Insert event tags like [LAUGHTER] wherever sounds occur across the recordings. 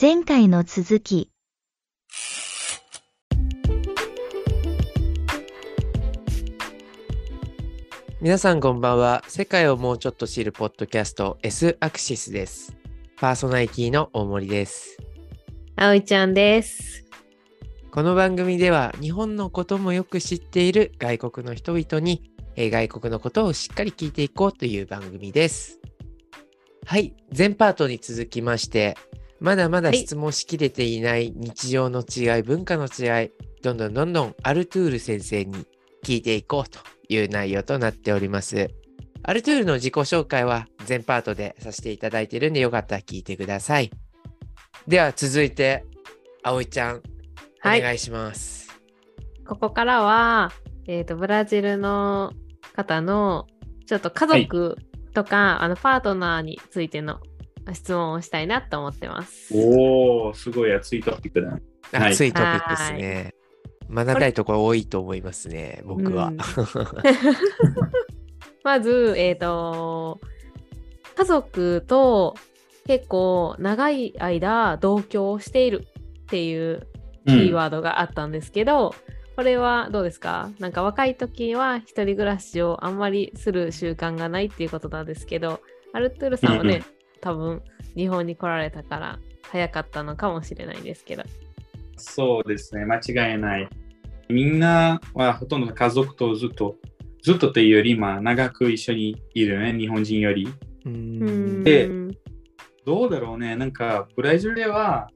前回の続き。皆さんこんばんは。世界をもうちょっと知るポッドキャスト S アクシスです。パーソナリティの大森です。あおいちゃんです。この番組では日本のこともよく知っている外国の人々にえー外国のことをしっかり聞いていこうという番組です。はい、前パートに続きまして、まだまだはい質問しきれていない日常の違い、文化の違い、どんどんどんどんアルトゥール先生に聞いていこうという内容となっております。アルトゥールの自己紹介は前パートでさせていただいているんでよかったら聞いてください。では続いて、葵ちゃん、おはい願いします。ここからは、えっ、と、ブラジルの方の、ちょっと家族とか、あの、パートナーについての質問をしたいなと思ってます。おお、すごい熱いトピックだ。はい熱いトピックですね。学びたいところ多いと思いますね、僕は。うん [LAUGHS] まず、えっ、と、家族と結構長い間同居をしているっていうキーワードがあったんですけど、これはどうですか？なんか若い時は一人暮らしをあんまりする習慣がないっていうことなんですけど、アルトゥールさんはね、うんうん多分日本に来られたから早かったのかもしれないですけど。そうですね、間違いない。みんなはほとんど家族とずっと、ずっとというより、まあ、長く一緒にいるね、日本人より。でどうだろうね、なんか、ブラジルでは、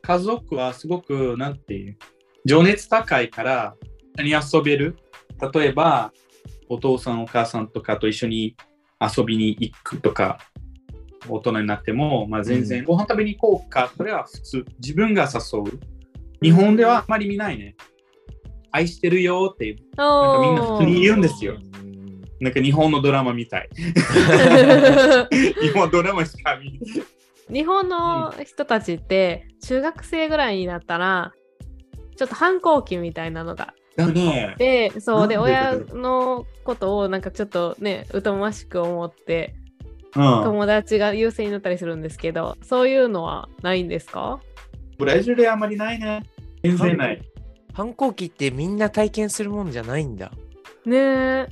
家族はすごく、なんていう、情熱高いから、一緒に遊べる。例えば、お父さん、お母さんとかと一緒に遊びに行くとか、大人になっても、まあ、全然、うんご飯食べに行こうか、それは普通。自分が誘う。日本ではあまり見ないね。愛してるよって、なんかみんな普通に言うんですよ。なんか日本のドラマみたい。[LAUGHS] 日本ドラマしか見日本の人たちって中学生ぐらいになったらちょっと反抗期みたいなのがだね。でそうで親でのことをなんかちょっとね疎ましく思ってうん。友達が優勢になったりするんですけどそういうのはないんですか？ブラジルであんまりないね。全然ない。反抗期ってみんな体験するもんじゃないんだ。ねえね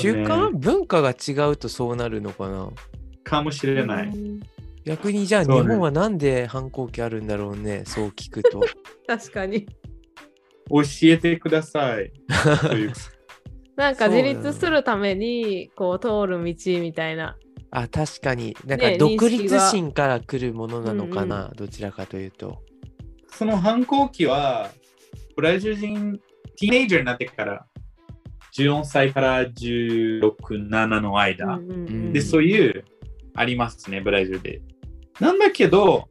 習慣？文化が違うとそうなるのかな？かもしれない。うん逆にじゃあ日本はなんで反抗期あるんだろうね、そう聞くと。[LAUGHS] 確かに教えてください。[LAUGHS] なんか自立するためにこう通る道みたいなあ、確かに。なんかね独立心から来るものなのかな、どちらかというと。その反抗期は、ブラジル人、ティーネイジャーになってから、14歳から16、7の間。うんうんうんで、そういう、ありますね、ブラジルで。なんだけど、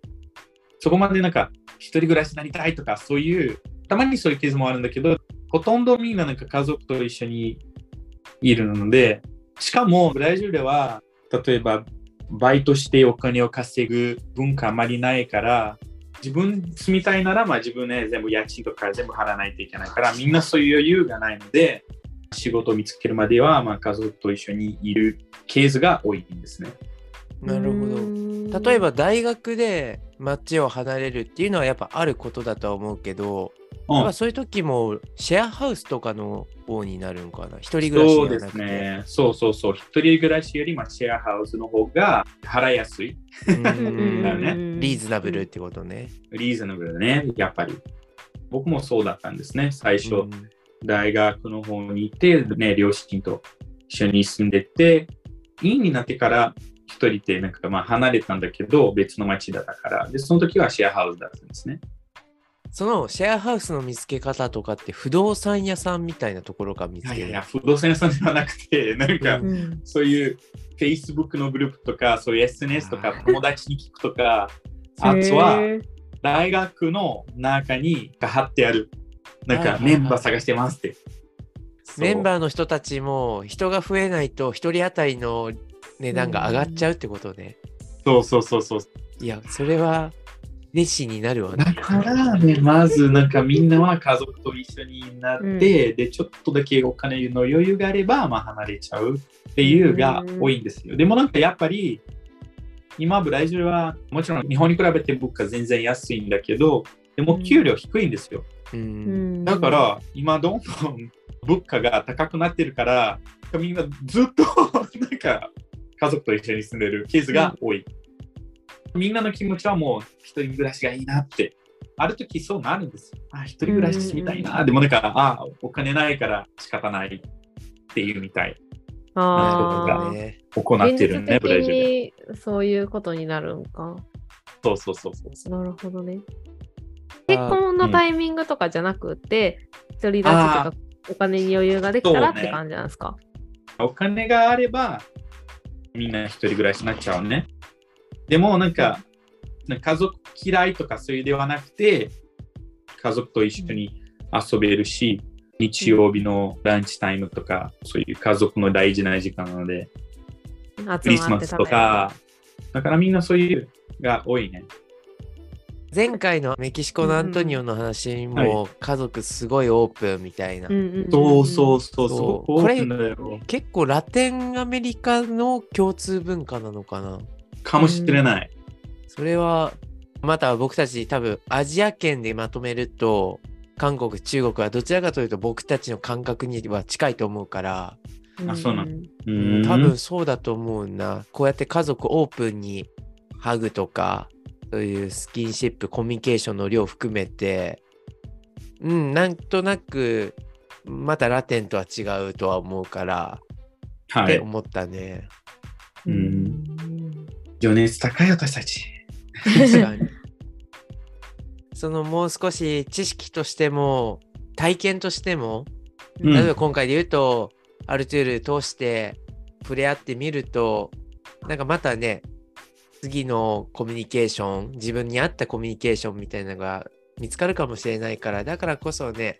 そこまでなんか、一人暮らしになりたいとか、そういう、たまにそういうケースもあるんだけど、ほとんどみんななんか家族と一緒にいるので、しかもブラジルでは、例えば、バイトしてお金を稼ぐ文化あまりないから、自分住みたいなら、まあ自分ね、全部家賃とか全部払わないといけないから、みんなそういう余裕がないので、仕事を見つけるまでは、まあ家族と一緒にいるケースが多いんですね。なるほど。例えば大学で街を離れるっていうのはやっぱあることだとは思うけど、うんやっぱそういう時もシェアハウスとかの方になるのかな？一人暮らしそうで。すね。そうそうそう。一人暮らしよりもシェアハウスの方が払いやすい。うんだよねリーズナブルってことね。リーズナブルだね。やっぱり。僕もそうだったんですね。最初、うん大学の方にいて、ね、両親と一緒に住んでて、院になってから一人でなんかまあ離れたんだけど、別の町だったから。で、その時はシェアハウスだったんですね。そのシェアハウスの見つけ方とかって不動産屋さんみたいなところから見つける。いやいや、不動産屋さんではなくて、なんか、ううんそういう Facebook のグループとか、そういう SNS とか、友達に聞くとか、あとは大学の中に貼ってある。なんかメンバー探してますって。メンーバーの人たちも人が増えないと一人当たりの値段が上がっちゃうってことね。そうそうそうそう。いや、それは熱心になるわねだ。からね、まずなんかみんなは家族と一緒になって、で、ちょっとだけお金の余裕があれば、まあ離れちゃうっていうが多いんですよ。でもなんかやっぱり、今、ブラジルはもちろん日本に比べて物価全然安いんだけど、でも給料低いんですよ。う。うんんだから、今どんどん物価が高くなってるから、みんなずっとなんか家族と一緒に住んでるケースが多い。みんなの気持ちはもう一人暮らしがいいなって。ある時そうなるんですよ。あ、一人暮らししてみたいな。でもなんか、あ、お金ないから仕方ないっていうみたい。ああなるほど、ね。行ってるね、ブラ現実ジルで。的にそういうことになるんか。そうそうそうそう。なるほどね。結婚のタイミングとかじゃなくて、独り立ちとかお金に余裕ができたらって感じなんですか？お金があれば、みんな一人暮らしになっちゃうね。でもなんか、なんか家族嫌いとかそういうではなくて、家族と一緒に遊べるし、日曜日のランチタイムとか、そういう家族の大事な時間なので、クリスマスとか、だからみんなそういうが多いね。前回のメキシコのアントニオの話も家族すごいオープンみたいな。そうそうそうそそうう。これ結構ラテンアメリカの共通文化なのかなかもしれない。それはまた僕たち多分アジア圏でまとめると韓国中国はどちらかというと僕たちの感覚には近いと思うからあそうなの多分そうだと思うなこうやって家族オープンにハグとかそういうスキンシップコミュニケーションの量含めてうんなんとなくまたラテンとは違うとは思うから、はい。って思ったね。うん情熱高い私たち。確かに。[LAUGHS] そのもう少し知識としても体験としても、うん例えば今回で言うと、アルトゥール通して触れ合ってみるとなんかまたね次のコミュニケーション自分に合ったコミュニケーションみたいなのが見つかるかもしれないからだからこそね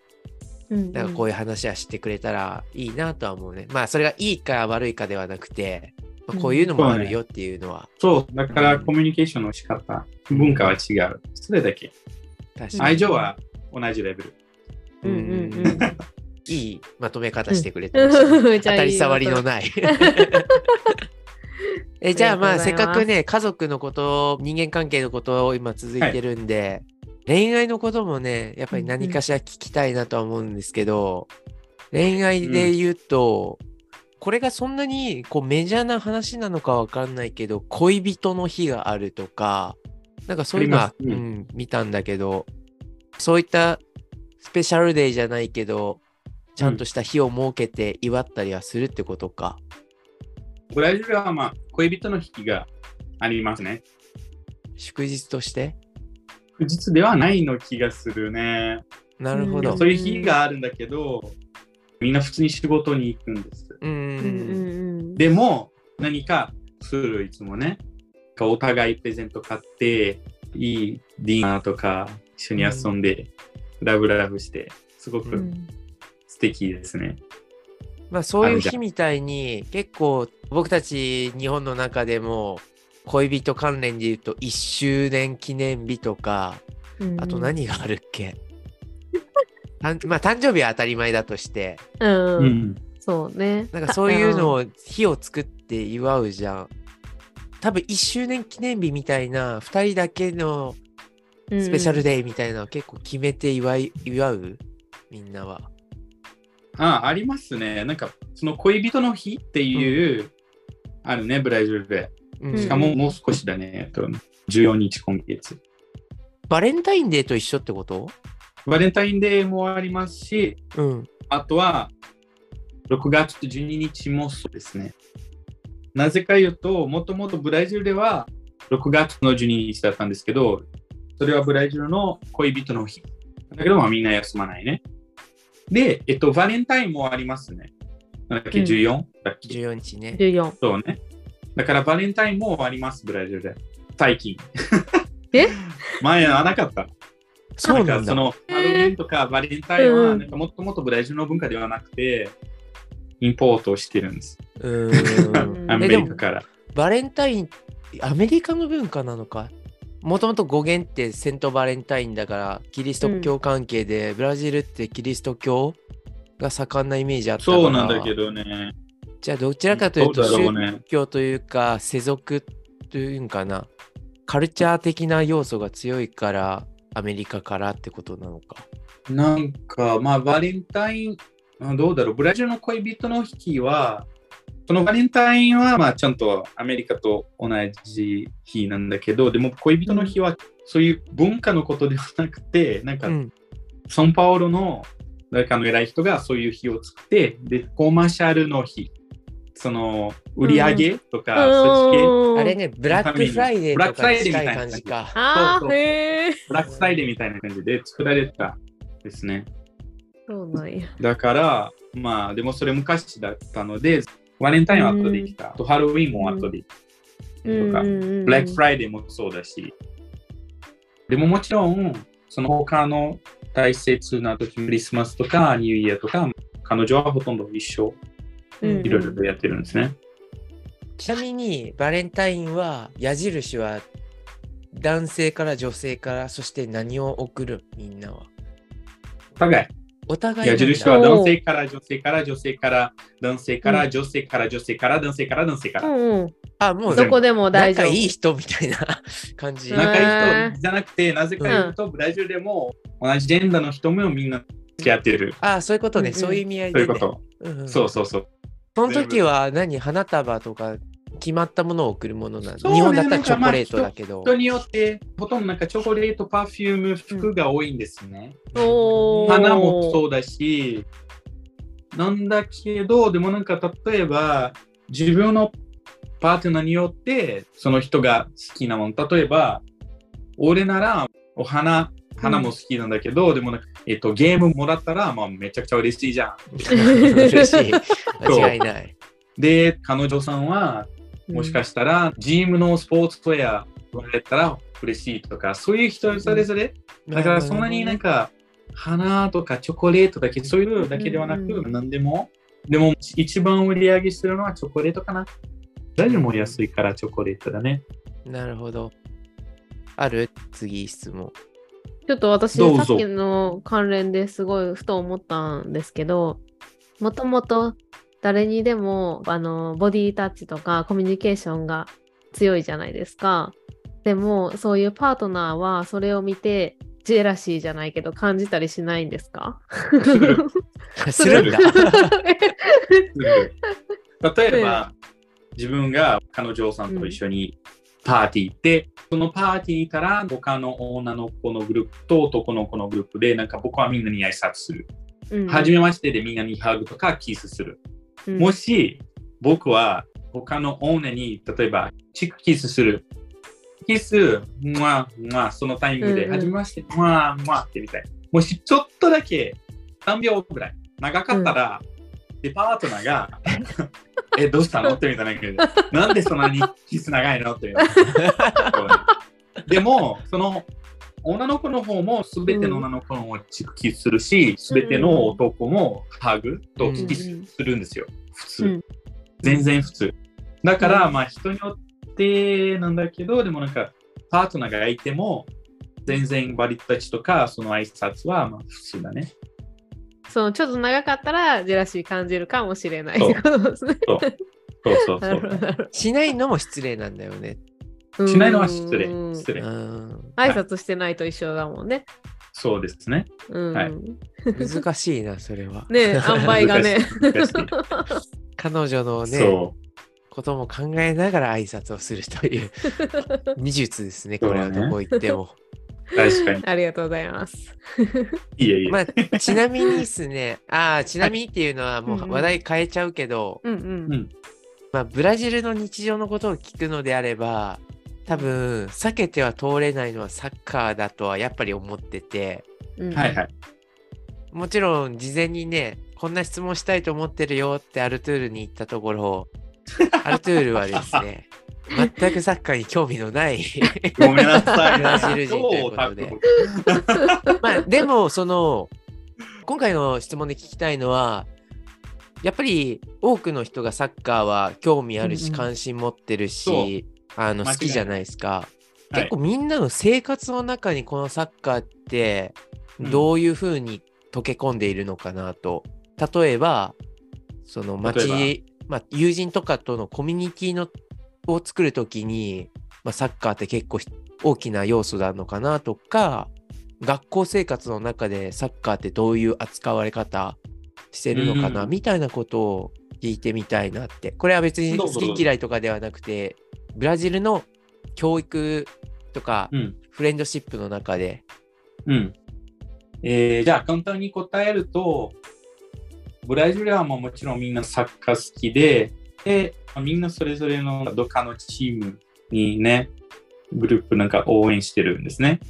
なんかこういう話はしてくれたらいいなとは思うね。まあそれがいいか悪いかではなくて、まあこういうのもあるよっていうのは。そう、だからコミュニケーションの仕方、文化は違う。それだけ。確かに。愛情は同じレベル。うんうんうん。いいまとめ方してくれてました [LAUGHS] 当たり障りのない。[LAUGHS] えじゃあまあせっかくね家族のこと人間関係のことを今続いてるんで、恋愛のこともねやっぱり何かしら聞きたいなとは思うんですけど、恋愛で言うと、これがそんなにこうメジャーな話なのかわかんないけど恋人の日があるとかなんかそういうのはうん見たんだけどそういったスペシャルデーじゃないけどちゃんとした日を設けて祝ったりはするってことか。ブラジルはまあ恋人の日がありますね。祝日として？祝日ではないの気がするね。なるほど。うんそういう日があるんだけど、みんな普通に仕事に行くんです。うんうんうんでも、何かするいつもね。お互いプレゼント買って、いいディナーとか一緒に遊んで、ラブラブして、すごくうん素敵ですね。まあそういう日みたいに結構僕たち日本の中でも恋人関連で言うと1周年記念日とかうんあと何があるっけ、まあ誕生日は当たり前だとしてうん、うん。そうね。なんかそういうのを日を作って祝うじゃん。多分1周年記念日みたいな2人だけのスペシャルデデーみたいなのを結構決めて祝い祝う？みんなは。あ、ありますね。なんか、その恋人の日っていう、あるね、ブラジルで。うんしかももう少しだね。えっと14日今月。バレンタインデーと一緒ってこと？バレンタインデーもありますし、うん。あとは、6月12日もそうですね。なぜか言うと、もともとブラジルでは6月の12日だったんですけど、それはブラジルの恋人の日。だけど、まあみんな休まないね。で、えっと、バレンタインもありますね。なんだっけ、うん 14? だっけ？14日ね。14。そうね。だからバレンタインもあります、ブラジルで。最近。え？[LAUGHS] 前はなかった。そうなんだ。かそのハロウィンとかバレンタインはうんなんかもともとブラジルの文化ではなくて、インポートしてるんです。うーん [LAUGHS] アメリカから。バレンタイン、アメリカの文化なのか？もともと語源ってセントバレンタインだから、キリスト教関係で、ブラジルってキリスト教が盛んなイメージあったから。そうなんだけどね。じゃあどちらかというと宗教というか世俗というんかな、カルチャー的な要素が強いから、アメリカからってことなのか。なんか、まあ、バレンタイン、あどうだろう、ブラジルの恋人の日は、そのバレンタインは、まあ、ちゃんとアメリカと同じ日なんだけど、でも恋人の日は、そういう文化のことではなくて、なんか、うん。サンパウロの誰かの偉い人がそういう日を作って、で、コマーシャルの日、その、売り上げとか、そっち系、うんあれね、ブラックフライデーとかに近い感じか。あーそうそうへえ。ブラックフライデーみたいな感じで作られたですね。そうなんや。だから、まあ、でもそれ昔だったので、バレンタインは後できた。あと、ハロウィンも後できた。とか、ブラックフライデーもそうだし。でももちろん、その他の大切な時、クリスマスとかニューイヤーとか、彼女はほとんど一緒、うんいろいろとやってるんですね。ちなみに、バレンタインは、矢印は男性から女性から、そして何を送る？みんなは。お互い。お互い矢印は男性から女性から女性から男性から女性から女性から男性から男性から。うんうん。あ、もうどこでも大丈夫。仲いい人みたいな感じ。うん仲いい人じゃなくて、なぜか言うと、ブラジルでも同じジェンダーの人もみんな付き合ってる。あ、そういうことね。そういう意味合いで、ね。そういうこと。うんうんそうそうそう。その時は何花束とか決まったものを送るものなの、ね日本だったらチョコレートだけど。人によって、ほとんどなんかチョコレート、パフューム、服が多いんですね。おー花もそうだし、なんだけど、でもなんか例えば、自分のパートナーによって、その人が好きなもの、例えば、俺ならお花、花も好きなんだけど、でもなんか、えっと、ゲームもらったら、まあ、めちゃくちゃ嬉しいじゃん。嬉しい。間違いない。で、彼女さんは、もしかしたら、ジムのスポーツウェアもらえたら嬉しいとか、そういう人それぞれ、だからそんなになんか、花とかチョコレートだけ、そういうのだけではなく、うんう何でも。でも、一番売り上げするのはチョコレートかな。誰でも安いからチョコレートだね。なるほど。ある？次質問。ちょっと私、さっきの関連ですごいふと思ったんですけど、もともと誰にでもあのボディタッチとかコミュニケーションが強いじゃないですか。でも、そういうパートナーはそれを見て、ジェラシーじゃないけど感じたりしないんですか？する。んだ。[LAUGHS] 例えば、自分が彼女さんと一緒にパーティー行って、そのパーティーにいたら、他の女の子のグループと男の子のグループで、なんか僕はみんなに挨拶する。うんはじめましてでみんなにハグとかキスする。うんもし僕は他の女に例えばチックキスする。キス、まあまあそのタイミングで、うんうんはじめまして、まあまあってみたい。もしちょっとだけ3秒ぐらい長かったら、でパートナーが [LAUGHS] え、どうしたの？ってみたいな感じで。なんでそんなにキス長いの？ってみたいな。[LAUGHS] でも、その女の子の方もすべての女の子のチックキスするし、すべての男もハグとキスするんですよ。普通。うん全然普通。だから、うんまあ人によってなんだけど、でもなんかパートナーがいても、全然バリタッチとかその挨拶はまあ普通だね。そのちょっと長かったらジェラシー感じるかもしれないっそうてことですね。そうそうそう [LAUGHS] なそう。るほどなるしないのも失礼なんだよね。しないのは失礼う。ん失礼。うん。挨拶してないと一緒だもんね。そうですね。うん。はい難しいな、それは。ね塩梅がね。[LAUGHS] 彼女のね、そことも考えながら挨拶をするという [LAUGHS] 技術ですね、これはどこ行っても。う。確かに。[LAUGHS] ありがとうございます。[LAUGHS] いえいえ。まあ、ちなみにですね、ああ、ちなみにっていうのはもう話題変えちゃうけど、うん。まあ、ブラジルの日常のことを聞くのであれば、多分、避けては通れないのはサッカーだとはやっぱり思ってて、うんはいはい。もちろん事前にね、こんな質問したいと思ってるよってアルトゥールに行ったところ、[LAUGHS] アルトゥールはですね、全くサッカーに興味のないごめんなさい。ブラジル人ということで。まあでもその今回の質問で聞きたいのはやっぱり多くの人がサッカーは興味あるし、うんうん。関心持ってるしあの好きじゃないですか、はい。結構みんなの生活の中にこのサッカーってうん。どういうふうに溶け込んでいるのかなと、例えばその例街、まあ、友人とかとのコミュニティのを作るときにまあ、サッカーって結構大きな要素なのかなとか学校生活の中でサッカーってどういう扱われ方してるのかな、うんみたいなことを聞いてみたいなってこれは別に好き嫌いとかではなくてブラジルの教育とかうん。フレンドシップの中で、うん。えーじゃあ簡単に答えると、ブラジルはもうもちろんみんなサッカー好きで、で、まあみんなそれぞれのどっかのチームにね、グループなんか応援してるんですね。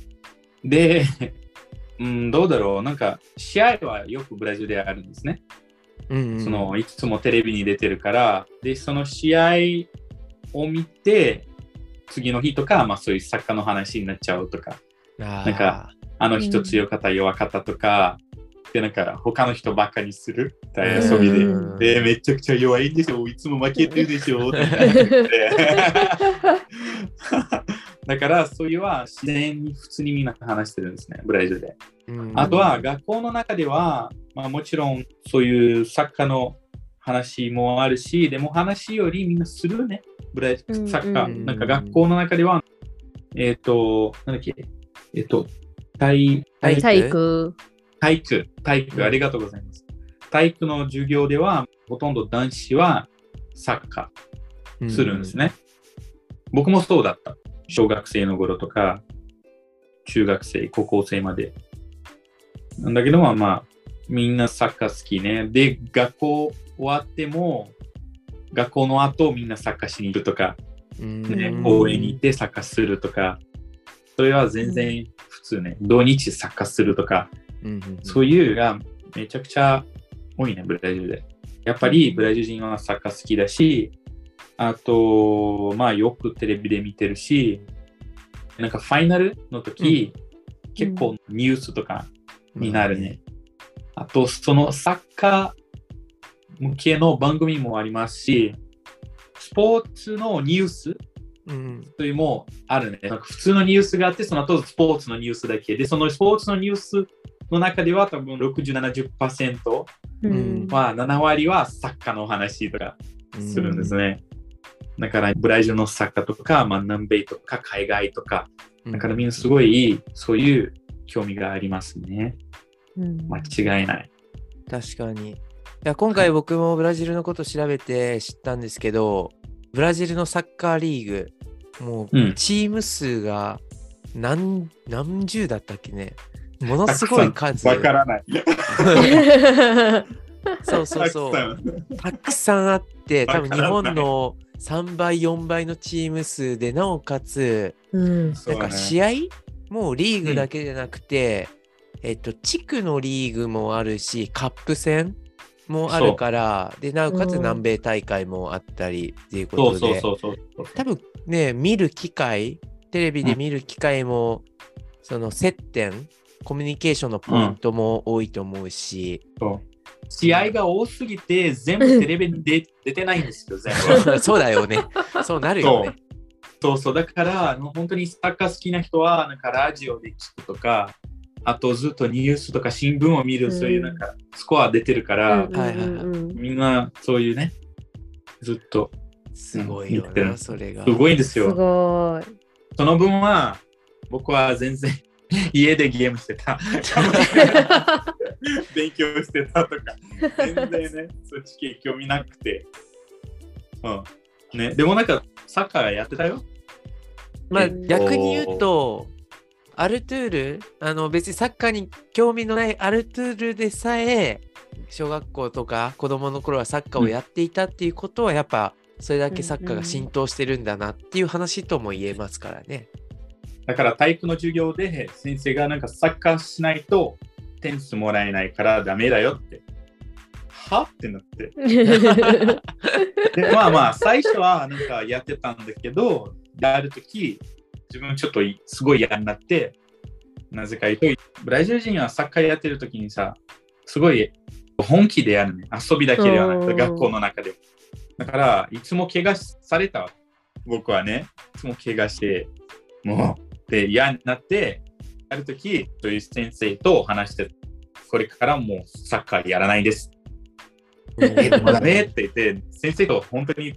で、[LAUGHS] うん、どうだろう。なんか試合はよくブラジルであるんですね。うんうん。そのいつもテレビに出てるから、で、その試合を見て、次の日とか、まあそういうサッカーの話になっちゃうとか、なんかあの人うん強かった、弱かったとか、で、なんか他の人ばっかにする遊びで。うん。で、めちゃくちゃ弱いんでしょ、いつも負けてるでしょ、[LAUGHS] だから、そういうは自然に普通にみんな話してるんですね、ブラジルで。うん。あとは学校の中では、まあ、もちろんそういうサッカーの話もあるし、でも話よりみんなするね、ブラジうんルサッカー。うんなんか学校の中では、えっ、と、なんだっけ、えっ、と、体体体育。体育、体育、ありがとうございます。体育の授業では、ほとんど男子はサッカーするんですね。僕もそうだった。小学生の頃とか、中学生、高校生まで。なんだけども、まあ、みんなサッカー好きね。で、学校終わっても、学校の後みんなサッカーしに行くとか、うんねうん公園に行ってサッカーするとか、それは全然普通ね。土日サッカーするとか、うんうんそういうがめちゃくちゃ多いね、ブラジルで。やっぱりブラジル人はサッカー好きだし、あと、まあよくテレビで見てるし、なんかファイナルの時、結構ニュースとかになるね。あと、そのサッカー向けの番組もありますし、スポーツのニュースうんというもあるね。なんか普通のニュースがあって、その後スポーツのニュースだけ。で、そのスポーツのニュースの中では多分60、70%うんは7割はサッカーの話とかするんですね。だからブラジルのサッカーとか、まあ、南米とか海外とか、だからみんなすごいそういう興味がありますね。うん間違いない。確かに。いや今回僕もブラジルのこと調べて知ったんですけど、ブラジルのサッカーリーグ、もううんチーム数が何何十だったっけね。ものすごい数。わからない。[LAUGHS] そうそうそう。たくさんあって、多分日本の3倍、4倍のチーム数で、なおかつ、うんなんか試合もうリーグだけじゃなくて、えっと、地区のリーグもあるし、カップ戦もあるから、で、なおかつうん南米大会もあったりっていうことで。多分ね、見る機会、テレビで見る機会も、その接点、コミュニケーションのポイントも多いと思うし、そう試合が多すぎて全部テレビに出出てないんですよ、[LAUGHS] 全部。そうだよね。そうなるよね。そうそう、だから、本当にサッカー好きな人は、なんかラジオで聞くとか、あとずっとニュースとか新聞を見る、うんそういうなんかスコア出てるから、みんなそういうね、ずっとすごいよな、言ってるそれが。すごいんですすよ。ごい。その分は、僕は全然家でゲームしてた。[LAUGHS] 勉強してたとか、全然ね、そっち系興味なくて。うん。ね、でもなんか、サッカーやってたよ。まあえっと逆に言うと、アルトゥール、あの別にサッカーに興味のないアルトゥールでさえ、小学校とか子供の頃はサッカーをやっていたっていうことは、やっぱそれだけサッカーが浸透してるんだなっていう話とも言えますからね。だから体育の授業で先生がなんかサッカーしないと点数もらえないからダメだよって。は？ってなって。[LAUGHS] でまあまあ最初はなんかやってたんだけど、やるとき自分ちょっとすごい嫌になって、なぜか言うと、ブラジル人はサッカーやってるときにさ、すごい本気でやるね。遊びだけではなくて、うん学校の中で。だから、いつも怪我された。僕はね、いつも怪我して、もう、で、嫌になって、あるとき、そういう先生と話して、これからもうサッカーやらないです。え、でもダメ？って言って、先生と本当に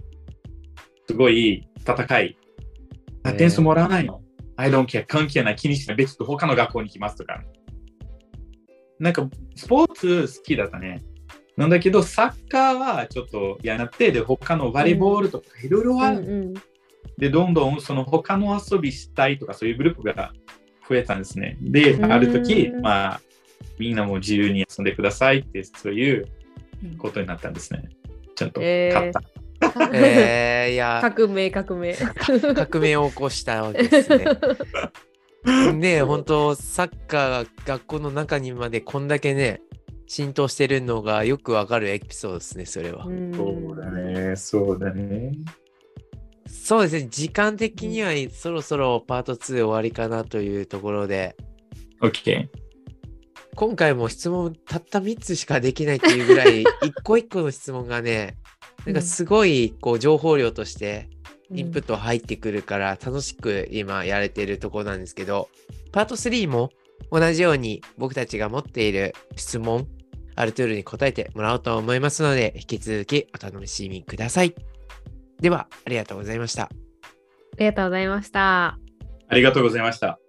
すごい戦い、点数もらわないの？I don't care 関係ない気にしない別に他の学校に行きますとか。なんかスポーツ好きだったね。なんだけどサッカーはちょっと嫌になってで他のバレーボールとかいろいろある。うんうんでどんどんその他の遊びしたいとかそういうグループが増えたんですね。でうんある時まあみんなも自由に遊んでくださいってそういうことになったんですね。ちゃんとった。[LAUGHS] えー、いや、革命革命。[LAUGHS] 革命を起こしたわけですね。[LAUGHS] ねえ、本当サッカーが学校の中にまでこんだけね、浸透してるのがよくわかるエピソードですね、それは。うんそうだね、そうだね。そうですね、時間的にはそろそろパート2終わりかなというところで、OK。今回も質問たった3つしかできないっていうぐらい、[LAUGHS] 一個一個の質問がね、なんかすごいこう情報量としてインプット入ってくるから楽しく今やれてるところなんですけど、パート3も同じように僕たちが持っている質問、アルトゥールに答えてもらおうと思いますので、引き続きお楽しみください。では、ありがとうございました。ありがとうございました。ありがとうございました。